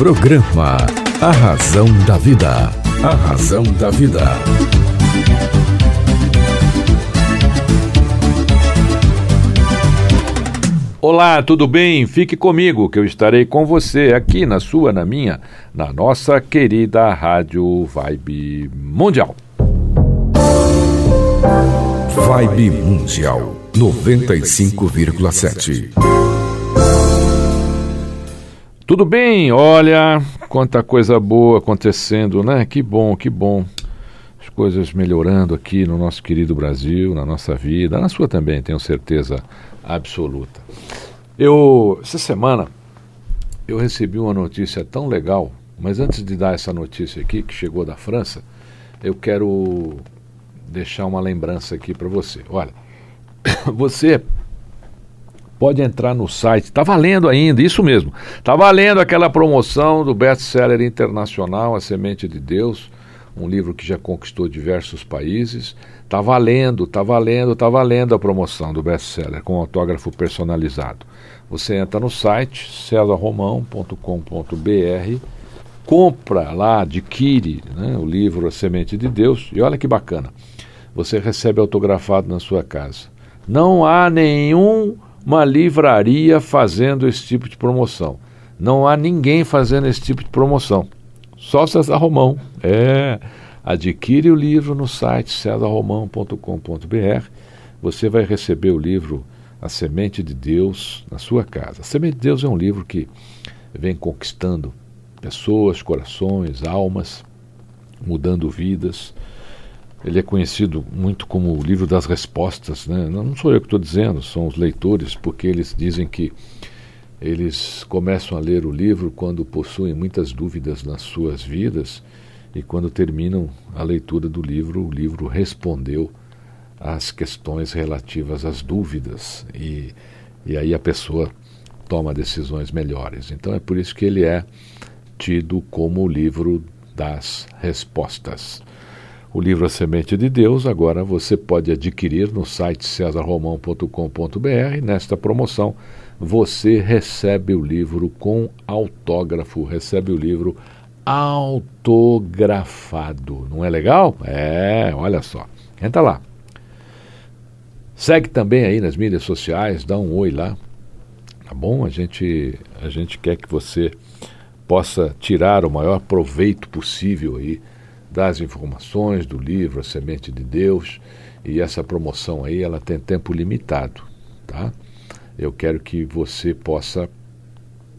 Programa A Razão da Vida. A Razão da Vida. Olá, tudo bem? Fique comigo que eu estarei com você aqui na sua, na minha, na nossa querida Rádio Vibe Mundial. Vibe Mundial 95,7. Tudo bem? Olha, quanta coisa boa acontecendo, né? Que bom, que bom. As coisas melhorando aqui no nosso querido Brasil, na nossa vida, na sua também, tenho certeza absoluta. Eu, essa semana, eu recebi uma notícia tão legal, mas antes de dar essa notícia aqui, que chegou da França, eu quero deixar uma lembrança aqui para você. Olha, você pode entrar no site, está valendo ainda, isso mesmo, está valendo aquela promoção do best-seller internacional A Semente de Deus, um livro que já conquistou diversos países. Está valendo, está valendo, está valendo a promoção do best-seller com autógrafo personalizado. Você entra no site cesarromão.com.br, compra lá, adquire né, o livro A Semente de Deus e olha que bacana, você recebe autografado na sua casa. Não há nenhuma livraria fazendo esse tipo de promoção. Não há ninguém fazendo esse tipo de promoção. Só César Romão. É. Adquire o livro no site cesarromão.com.br. Você vai receber o livro A Semente de Deus na sua casa. A Semente de Deus é um livro que vem conquistando pessoas, corações, almas, mudando vidas. Ele é conhecido muito como o livro das respostas. Né? Não sou eu que estou dizendo, são os leitores, porque eles dizem que eles começam a ler o livro quando possuem muitas dúvidas nas suas vidas e quando terminam a leitura do livro, o livro respondeu às questões relativas às dúvidas e, e aí a pessoa toma decisões melhores. Então é por isso que ele é tido como o livro das respostas. O livro A Semente de Deus, agora você pode adquirir no site cesarromão.com.br. Nesta promoção, você recebe o livro com autógrafo, recebe o livro autografado. Não é legal? É, olha só. Entra lá. Segue também aí nas mídias sociais, dá um oi lá. Tá bom? A gente, a gente quer que você possa tirar o maior proveito possível aí das informações do livro A Semente de Deus. E essa promoção aí, ela tem tempo limitado, tá? Eu quero que você possa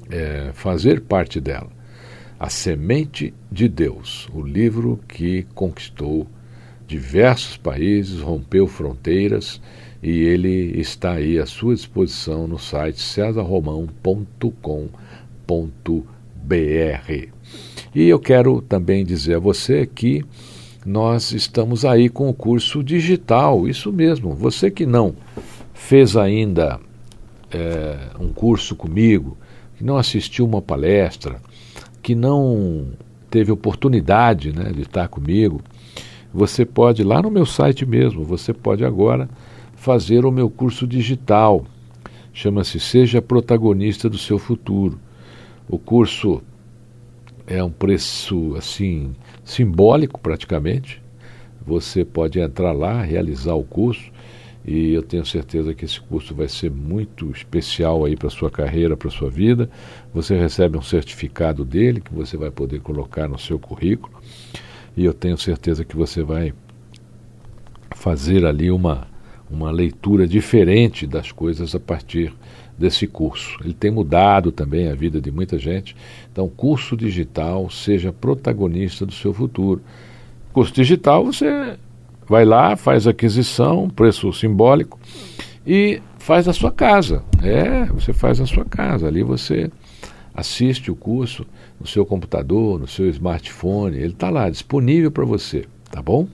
é, fazer parte dela. A Semente de Deus, o livro que conquistou diversos países, rompeu fronteiras e ele está aí à sua disposição no site cesarromão.com.br. E eu quero também dizer a você que nós estamos aí com o curso digital, isso mesmo. Você que não fez ainda é, um curso comigo, que não assistiu uma palestra, que não teve oportunidade né, de estar comigo, você pode, lá no meu site mesmo, você pode agora fazer o meu curso digital. Chama-se Seja Protagonista do Seu Futuro. O curso é um preço assim simbólico praticamente. Você pode entrar lá, realizar o curso e eu tenho certeza que esse curso vai ser muito especial aí para sua carreira, para sua vida. Você recebe um certificado dele que você vai poder colocar no seu currículo e eu tenho certeza que você vai fazer ali uma uma leitura diferente das coisas a partir desse curso. Ele tem mudado também a vida de muita gente. Então, curso digital, seja protagonista do seu futuro. Curso digital, você vai lá, faz aquisição, preço simbólico e faz na sua casa. É, você faz na sua casa. Ali você assiste o curso no seu computador, no seu smartphone. Ele está lá disponível para você, tá bom?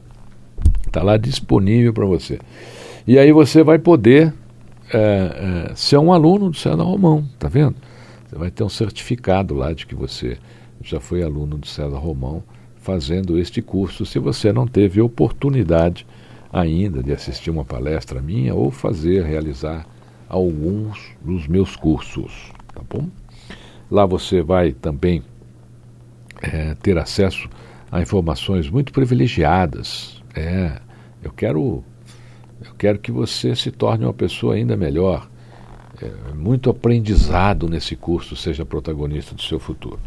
Está lá disponível para você. E aí você vai poder é, é, ser um aluno do César Romão, tá vendo? Você vai ter um certificado lá de que você já foi aluno do César Romão fazendo este curso, se você não teve oportunidade ainda de assistir uma palestra minha ou fazer, realizar alguns dos meus cursos, tá bom? Lá você vai também é, ter acesso a informações muito privilegiadas. É, eu quero, eu quero que você se torne uma pessoa ainda melhor. É, muito aprendizado nesse curso, seja protagonista do seu futuro.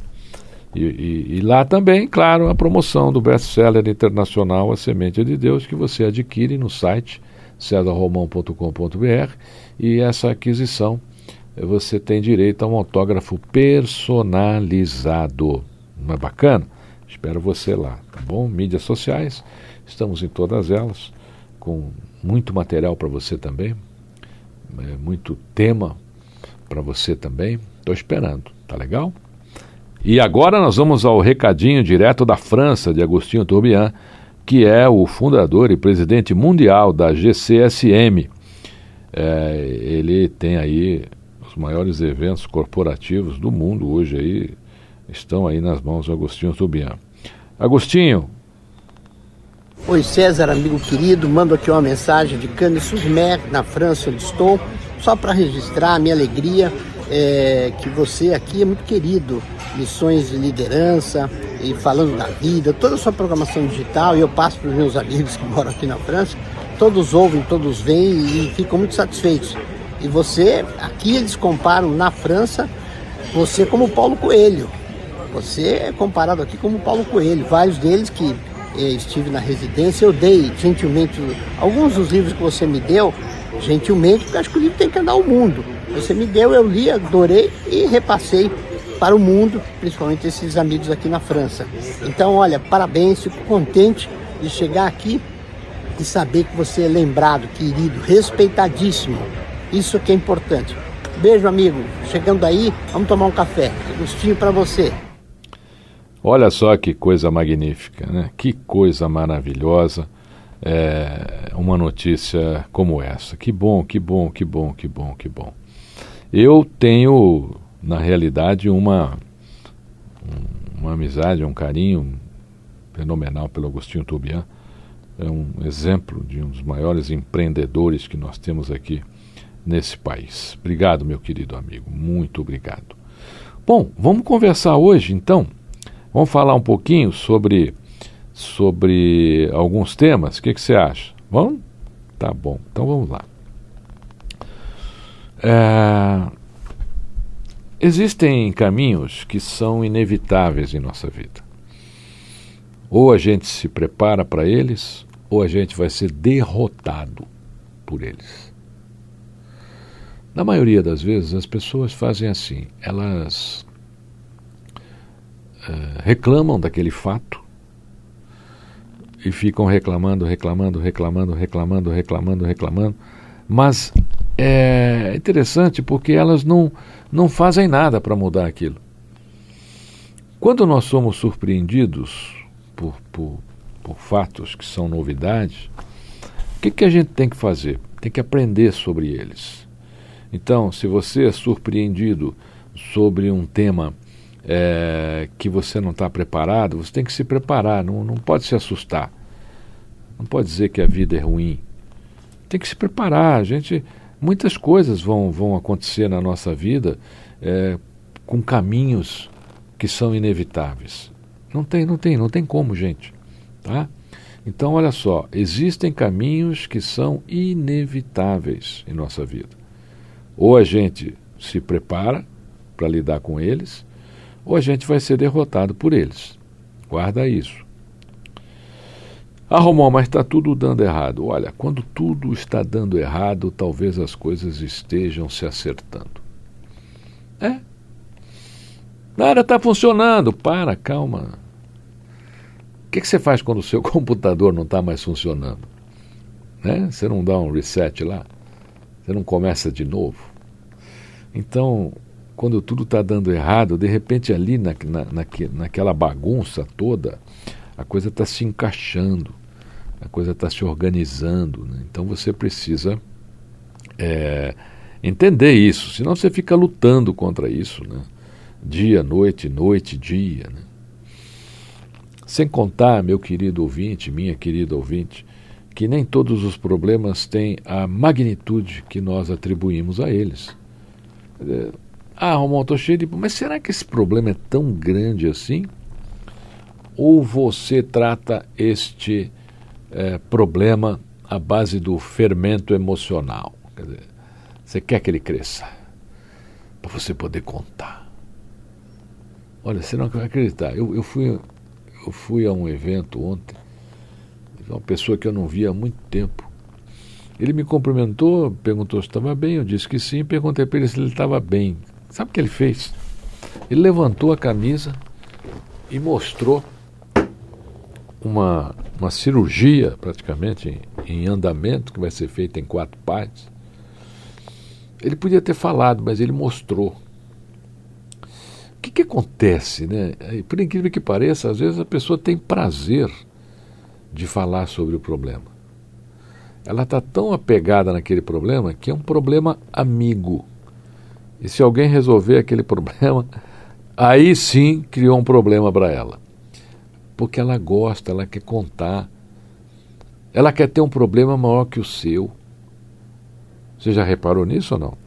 E, e, e, lá também, claro, a promoção do best-seller internacional A Semente de Deus, que você adquire no site cesarromão.com.br e essa aquisição você tem direito a um autógrafo personalizado. Não é bacana? Espero você lá, tá bom? Mídias sociais, estamos em todas elas, com muito material para você também, é, muito tema para você também. Estou esperando, tá legal? E agora nós vamos ao recadinho direto da França de Agostinho Toubian, que é o fundador e presidente mundial da GCSM. É, ele tem aí os maiores eventos corporativos do mundo hoje aí estão aí nas mãos do Agostinho Toubian. Agostinho. Oi César, amigo querido, mando aqui uma mensagem de Cannes-sur-Mer, na França onde estou, só para registrar a minha alegria é, que você aqui é muito querido lições de liderança e falando da vida, toda a sua programação digital, e eu passo para os meus amigos que moram aqui na França, todos ouvem, todos veem e ficam muito satisfeitos. E você, aqui eles comparam na França, você como Paulo Coelho. Você é comparado aqui como Paulo Coelho. Vários deles que estive na residência, eu dei gentilmente alguns dos livros que você me deu, gentilmente, porque acho que o livro tem que andar ao mundo. Você me deu, eu li, adorei e repassei para o mundo, principalmente esses amigos aqui na França. Então, olha, parabéns, fico contente de chegar aqui e saber que você é lembrado, querido, respeitadíssimo. Isso que é importante. Beijo, amigo. Chegando aí, vamos tomar um café. Gostinho para você. Olha só que coisa magnífica, né? Que coisa maravilhosa. É, uma notícia como essa. Que bom, que bom, que bom, que bom, que bom. Eu tenho na realidade, uma, uma amizade, um carinho fenomenal pelo Agostinho Tubian. É um exemplo de um dos maiores empreendedores que nós temos aqui nesse país. Obrigado, meu querido amigo, muito obrigado. Bom, vamos conversar hoje então. Vamos falar um pouquinho sobre sobre alguns temas. O que, que você acha? Vamos? Tá bom. Então vamos lá. É, Existem caminhos que são inevitáveis em nossa vida. Ou a gente se prepara para eles, ou a gente vai ser derrotado por eles. Na maioria das vezes, as pessoas fazem assim: elas uh, reclamam daquele fato e ficam reclamando, reclamando, reclamando, reclamando, reclamando, reclamando, mas é interessante porque elas não, não fazem nada para mudar aquilo. Quando nós somos surpreendidos por, por, por fatos que são novidades, o que, que a gente tem que fazer? Tem que aprender sobre eles. Então, se você é surpreendido sobre um tema é, que você não está preparado, você tem que se preparar, não, não pode se assustar. Não pode dizer que a vida é ruim. Tem que se preparar. A gente muitas coisas vão, vão acontecer na nossa vida é, com caminhos que são inevitáveis. Não tem, não tem, não tem como, gente. Tá? Então, olha só, existem caminhos que são inevitáveis em nossa vida. Ou a gente se prepara para lidar com eles, ou a gente vai ser derrotado por eles. Guarda isso. Ah, Romão, mas está tudo dando errado. Olha, quando tudo está dando errado, talvez as coisas estejam se acertando. É. Nada está funcionando. Para, calma. O que, que, você faz quando o seu computador não está mais funcionando? Né? Você não dá um reset lá? Você não começa de novo? Então, quando tudo está dando errado, de repente ali na, na, naquela bagunça toda, a coisa está se encaixando a coisa está se organizando. Né? Então você precisa é, entender isso, senão você fica lutando contra isso, né? dia, noite, noite, dia. Né? Sem contar, meu querido ouvinte, minha querida ouvinte, que nem todos os problemas têm a magnitude que nós atribuímos a eles. É, ah, Romão, estou cheio de. Mas será que esse problema é tão grande assim? ou você trata este é, problema à base do fermento emocional? Quer dizer, você quer que ele cresça para você poder contar. Olha, você não vai acreditar. Eu, eu, fui, eu fui a um evento ontem, uma pessoa que eu não via há muito tempo. Ele me cumprimentou, perguntou se estava bem, eu disse que sim, perguntei para ele se ele estava bem. Sabe o que ele fez? Ele levantou a camisa e mostrou uma, uma cirurgia praticamente em, em andamento, que vai ser feita em quatro partes. Ele podia ter falado, mas ele mostrou. O que, que acontece, né? Por incrível que pareça, às vezes a pessoa tem prazer de falar sobre o problema. Ela está tão apegada naquele problema que é um problema amigo. E se alguém resolver aquele problema, aí sim criou um problema para ela. Porque ela gosta, ela quer contar. Ela quer ter um problema maior que o seu. Você já reparou nisso ou não?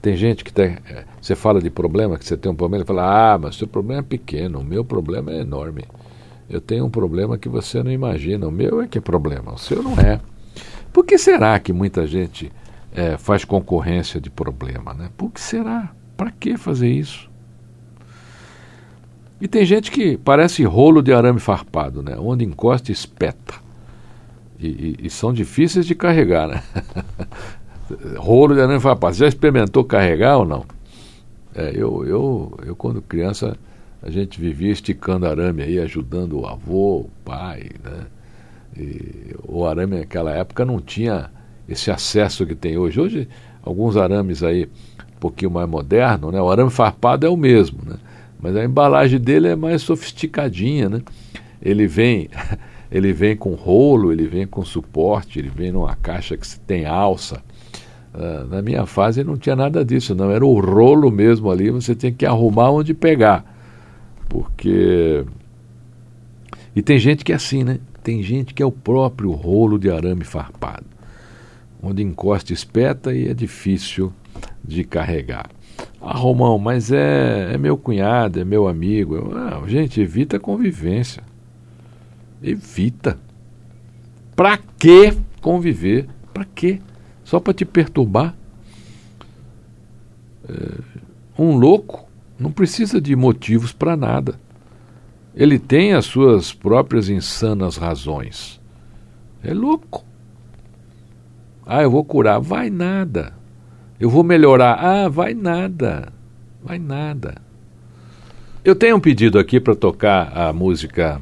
Tem gente que tem. Eh, você fala de problema, que você tem um problema, ele fala: Ah, mas seu problema é pequeno, o meu problema é enorme. Eu tenho um problema que você não imagina. O meu é que é problema, o seu não é. Por que será que muita gente é, faz concorrência de problema? Né? Por que será? Para que fazer isso? E tem gente que parece rolo de arame farpado, né? onde encosta espeta. E, e, e são difíceis de carregar, né? rolo de arame farpado. Você já experimentou carregar ou não? É, eu, eu, eu, quando criança, a gente vivia esticando arame aí, ajudando o avô, o pai, né? E o arame naquela época não tinha esse acesso que tem hoje. Hoje, alguns arames aí um pouquinho mais moderno, né? O arame farpado é o mesmo, né? Mas a embalagem dele é mais sofisticadinha, né? Ele vem, ele vem com rolo, ele vem com suporte, ele vem numa caixa que tem alça. Uh, na minha fase não tinha nada disso, não. Era o rolo mesmo ali, você tem que arrumar onde pegar. Porque. E tem gente que é assim, né? Tem gente que é o próprio rolo de arame farpado, onde encosta espeta e é difícil de carregar. Ah, Romão, mas é, é meu cunhado, é meu amigo. Eu, ah, gente, evita a convivência. Evita. Pra que conviver? Pra quê? Só para te perturbar? É, um louco não precisa de motivos para nada. Ele tem as suas próprias insanas razões. É louco. Ah, eu vou curar. Vai nada. Eu vou melhorar. Ah, vai nada. Vai nada. Eu tenho um pedido aqui para tocar a música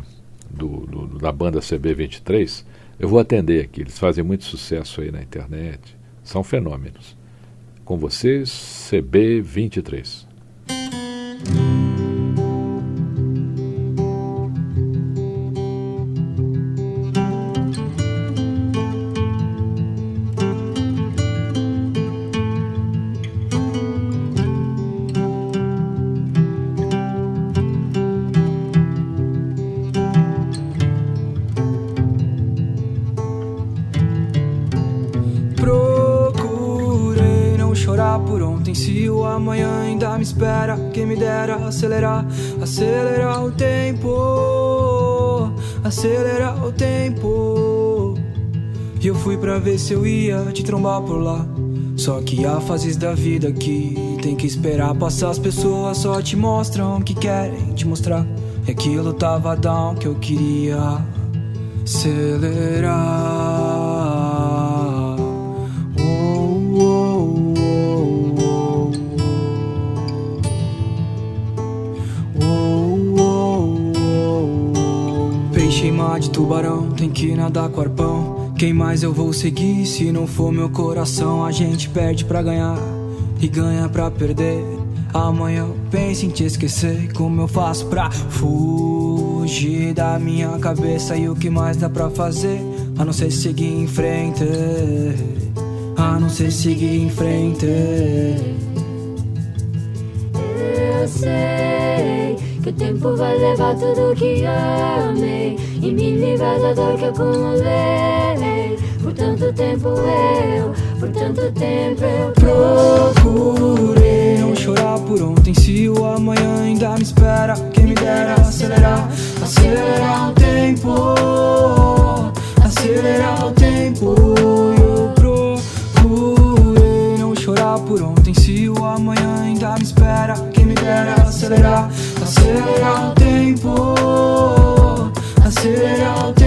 do, do, da banda CB23. Eu vou atender aqui. Eles fazem muito sucesso aí na internet. São fenômenos. Com vocês, CB23. acelerar, acelerar o tempo, acelerar o tempo. E eu fui pra ver se eu ia te trombar por lá. Só que há fases da vida que tem que esperar passar. As pessoas só te mostram que querem te mostrar. E aquilo tava down que eu queria acelerar. De tubarão, tem que nadar com arpão. Quem mais eu vou seguir se não for meu coração? A gente perde pra ganhar e ganha pra perder. Amanhã eu penso em te esquecer. Como eu faço pra fugir da minha cabeça? E o que mais dá pra fazer? A não ser seguir em frente. A não ser seguir em frente. Eu sei que o tempo vai levar tudo que amei. E me livrar da dor que acumulei. Por tanto tempo eu, por tanto tempo eu Procurei. Não chorar por ontem Se o amanhã ainda me espera. Quem me dera acelerar Acelerar o tempo. Acelerar o tempo. Eu procurei não chorar por ontem Se o amanhã ainda me espera. Quem me dera acelerar acelerar o tempo, acelerar o tempo.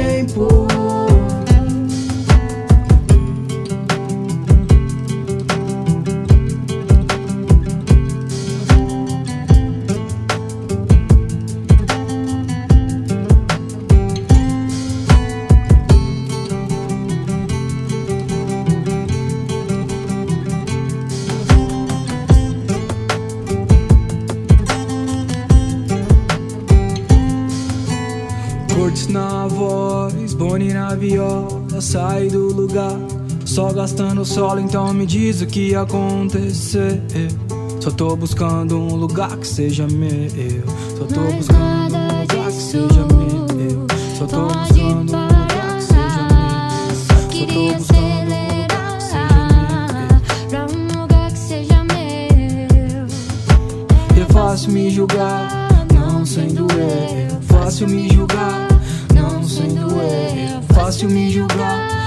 Só gastando solo, então me diz o que acontecer. Só tô buscando um lugar que seja meu. Só tô buscando um lugar que seja meu. Só tô buscando um lugar que seja meu. Só queria acelerar pra um lugar que seja meu. É fácil me julgar, não sendo eu. Fácil me julgar, não sendo eu. Fácil me julgar,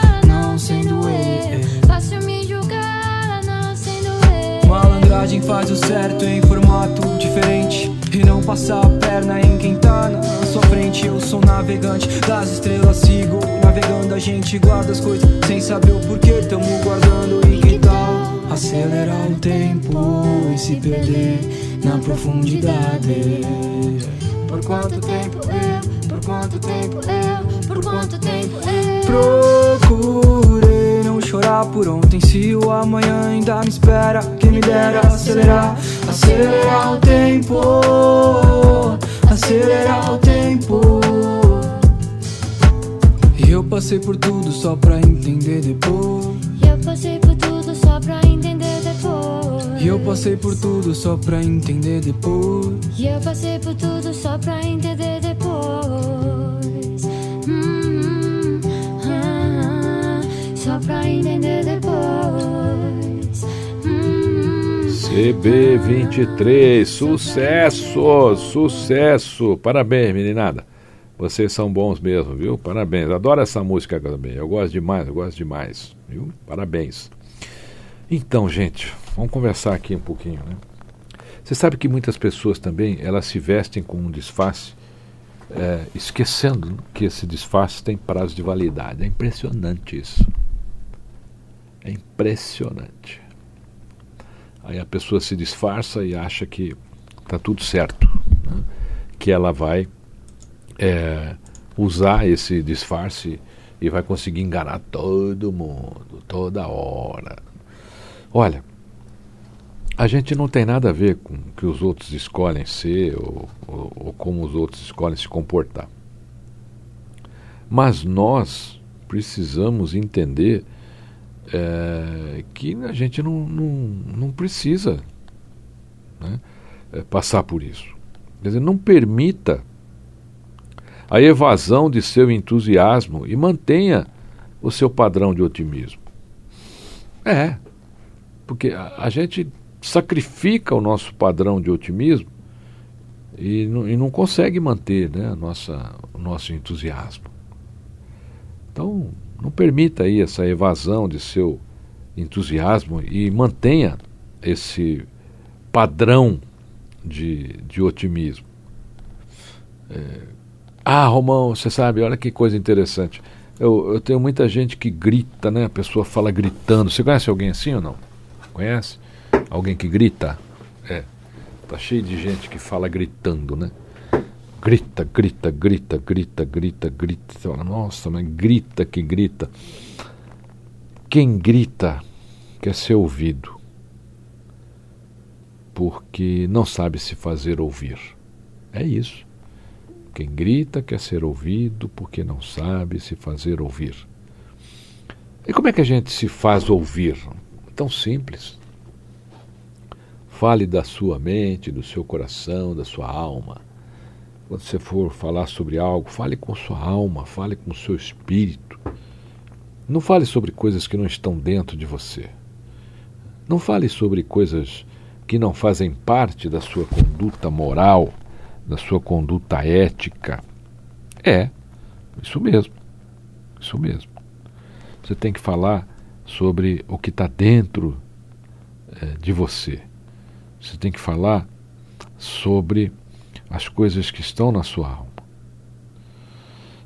Malandragem faz o certo em formato diferente. E não passar a perna em quem tá na sua frente. Eu sou navegante das estrelas, sigo navegando. A gente guarda as coisas sem saber o porquê. Tamo guardando e que tal acelerar o tempo e se perder na profundidade? Por quanto tempo eu, por quanto tempo eu, por quanto tempo eu Procurei não chorar por ontem. Se o amanhã ainda me espera Quem me dera acelerar, acelerar o tempo Acelerar o tempo. Eu passei por tudo só pra entender depois. Eu passei por tudo só pra entender depois. E eu passei por tudo só pra entender depois. E eu passei por tudo só pra entender BB23, sucesso, sucesso. Parabéns, meninada. Vocês são bons mesmo, viu? Parabéns. Adoro essa música também. Eu gosto demais, eu gosto demais, viu? Parabéns. Então, gente, vamos conversar aqui um pouquinho, né? Você sabe que muitas pessoas também, elas se vestem com um disfarce, é, esquecendo que esse disfarce tem prazo de validade. É impressionante isso. É impressionante. Aí a pessoa se disfarça e acha que está tudo certo, né? que ela vai é, usar esse disfarce e vai conseguir enganar todo mundo, toda hora. Olha, a gente não tem nada a ver com o que os outros escolhem ser ou, ou, ou como os outros escolhem se comportar. Mas nós precisamos entender é, que a gente não, não, não precisa né, é, passar por isso. Quer dizer, não permita a evasão de seu entusiasmo e mantenha o seu padrão de otimismo. É, porque a, a gente sacrifica o nosso padrão de otimismo e não, e não consegue manter né, nossa, o nosso entusiasmo. Então, não permita aí essa evasão de seu entusiasmo e mantenha esse padrão de, de otimismo. É, ah, Romão, você sabe, olha que coisa interessante. Eu, eu tenho muita gente que grita, né? A pessoa fala gritando. Você conhece alguém assim ou não? Conhece? Alguém que grita? É. Tá cheio de gente que fala gritando, né? Grita, grita, grita, grita, grita, grita. Você fala, nossa, mas grita que grita. Quem grita quer ser ouvido. Porque não sabe se fazer ouvir. É isso. Quem grita quer ser ouvido porque não sabe se fazer ouvir. E como é que a gente se faz ouvir? Tão simples. Fale da sua mente, do seu coração, da sua alma. Quando você for falar sobre algo, fale com sua alma, fale com seu espírito. Não fale sobre coisas que não estão dentro de você. Não fale sobre coisas que não fazem parte da sua conduta moral, da sua conduta ética. É, isso mesmo. Isso mesmo. Você tem que falar sobre o que está dentro é, de você. Você tem que falar sobre as coisas que estão na sua alma.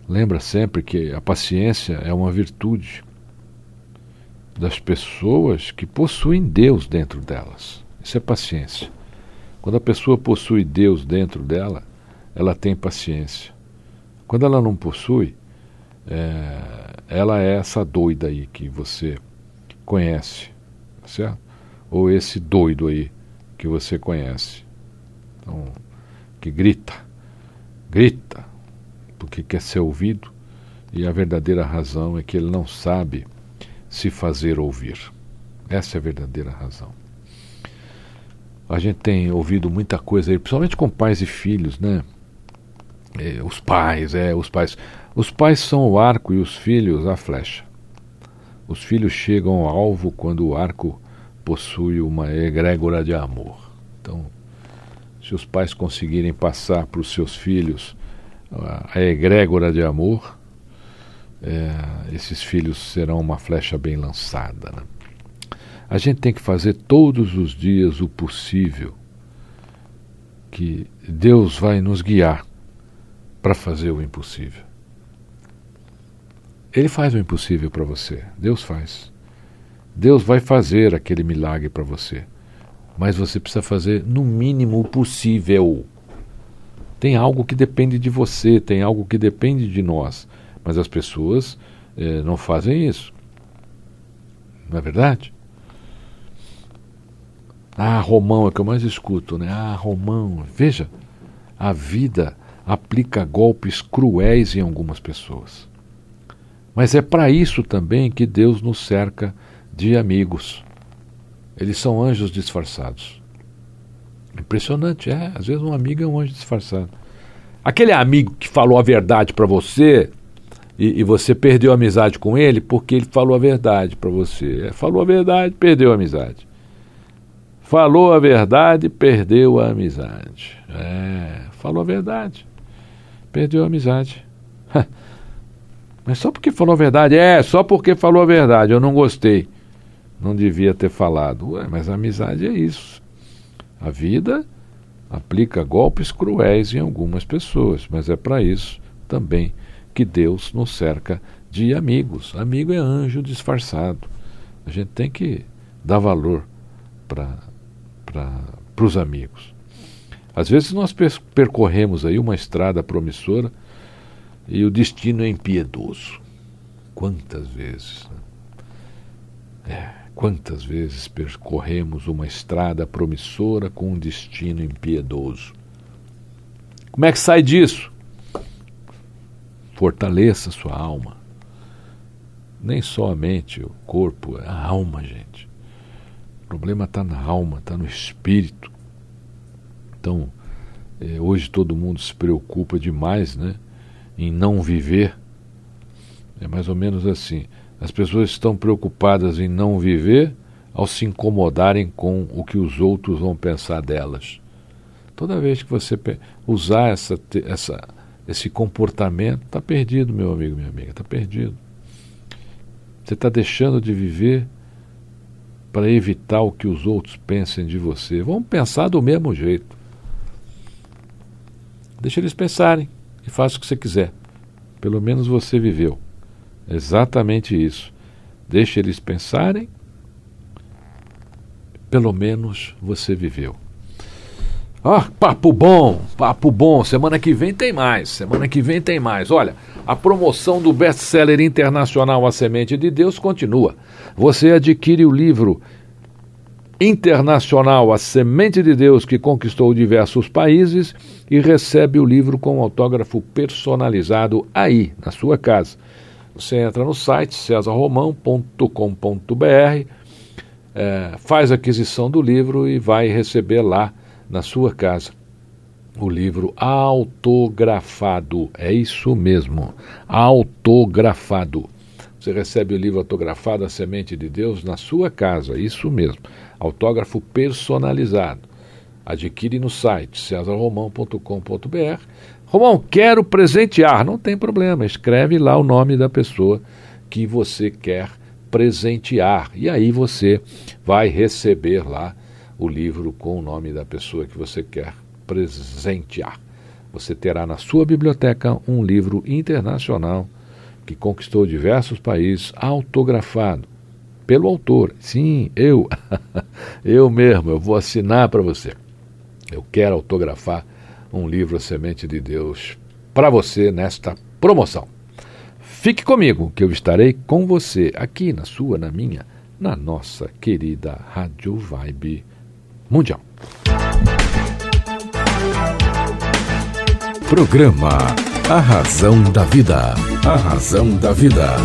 Lembra sempre que a paciência é uma virtude das pessoas que possuem Deus dentro delas. Isso é paciência. Quando a pessoa possui Deus dentro dela, ela tem paciência. Quando ela não possui, é, ela é essa doida aí que você conhece, certo? Ou esse doido aí que você conhece. Então, que grita, grita, porque quer ser ouvido, e a verdadeira razão é que ele não sabe se fazer ouvir. Essa é a verdadeira razão. A gente tem ouvido muita coisa aí, principalmente com pais e filhos, né? É, os pais, é, os pais. Os pais são o arco e os filhos a flecha. Os filhos chegam ao alvo quando o arco possui uma egrégora de amor. Então, se os pais conseguirem passar para os seus filhos a egrégora de amor, é, esses filhos serão uma flecha bem lançada. Né? A gente tem que fazer todos os dias o possível, que Deus vai nos guiar para fazer o impossível. Ele faz o impossível para você, Deus faz. Deus vai fazer aquele milagre para você, mas você precisa fazer no mínimo possível. Tem algo que depende de você, tem algo que depende de nós. Mas as pessoas eh, não fazem isso. Não é verdade? Ah, Romão é que eu mais escuto, né? Ah, Romão. Veja, a vida aplica golpes cruéis em algumas pessoas. Mas é para isso também que Deus nos cerca de amigos. Eles são anjos disfarçados. Impressionante, é. Às vezes um amigo é um anjo disfarçado. Aquele amigo que falou a verdade para você, e, e, você perdeu a amizade com ele porque ele falou a verdade para você. É, falou a verdade, perdeu a amizade. Falou a verdade, perdeu a amizade. É, falou a verdade, perdeu a amizade. Mas só porque falou a verdade, é, só porque falou a verdade, eu não gostei. Não devia ter falado. Ué, mas a amizade é isso. A vida aplica golpes cruéis em algumas pessoas, mas é para isso também que Deus nos cerca de amigos. Amigo é anjo disfarçado. A gente tem que dar valor para os amigos. Às vezes nós percorremos aí uma estrada promissora e o destino é impiedoso. Quantas vezes? Né? É, quantas vezes percorremos uma estrada promissora com um destino impiedoso? Como é que sai disso? Fortaleça sua alma. Nem só a mente, o corpo, a alma, gente. O problema está na alma, está no espírito. Então, é, hoje todo mundo se preocupa demais né, em não viver. É mais ou menos assim. As pessoas estão preocupadas em não viver ao se incomodarem com o que os outros vão pensar delas. Toda vez que você usar essa, essa esse comportamento, está perdido, meu amigo, minha amiga, está perdido. Você está deixando de viver para evitar o que os outros pensem de você. Vão pensar do mesmo jeito. Deixa eles pensarem e faça o que você quiser. Pelo menos você viveu. Exatamente isso. Deixa eles pensarem. Pelo menos você viveu. Ah, papo bom, papo bom. Semana que vem tem mais. Semana que vem tem mais. Olha, a promoção do best-seller internacional A Semente de Deus continua. Você adquire o livro internacional A Semente de Deus que conquistou diversos países e recebe o livro com autógrafo personalizado aí, na sua casa. Você entra no site cesarromão.com.br, é, faz a aquisição do livro e vai receber lá na sua casa o livro autografado. É isso mesmo, autografado. Você recebe o livro autografado A Semente de Deus na sua casa, isso mesmo. Autógrafo personalizado. Adquire no site cesarromão.com.br. Romão, quero presentear. Não tem problema, escreve lá o nome da pessoa que você quer presentear. E aí você vai receber lá o livro com o nome da pessoa que você quer presentear. Você terá na sua biblioteca um livro internacional que conquistou diversos países, autografado pelo autor. Sim, eu, eu mesmo, eu vou assinar para você. Eu quero autografar um livro Semente de Deus para você nesta promoção. Fique comigo, que eu estarei com você aqui na sua, na minha, na nossa querida Rádio Vibe Mundial. Programa A Razão da Vida. A Razão da Vida.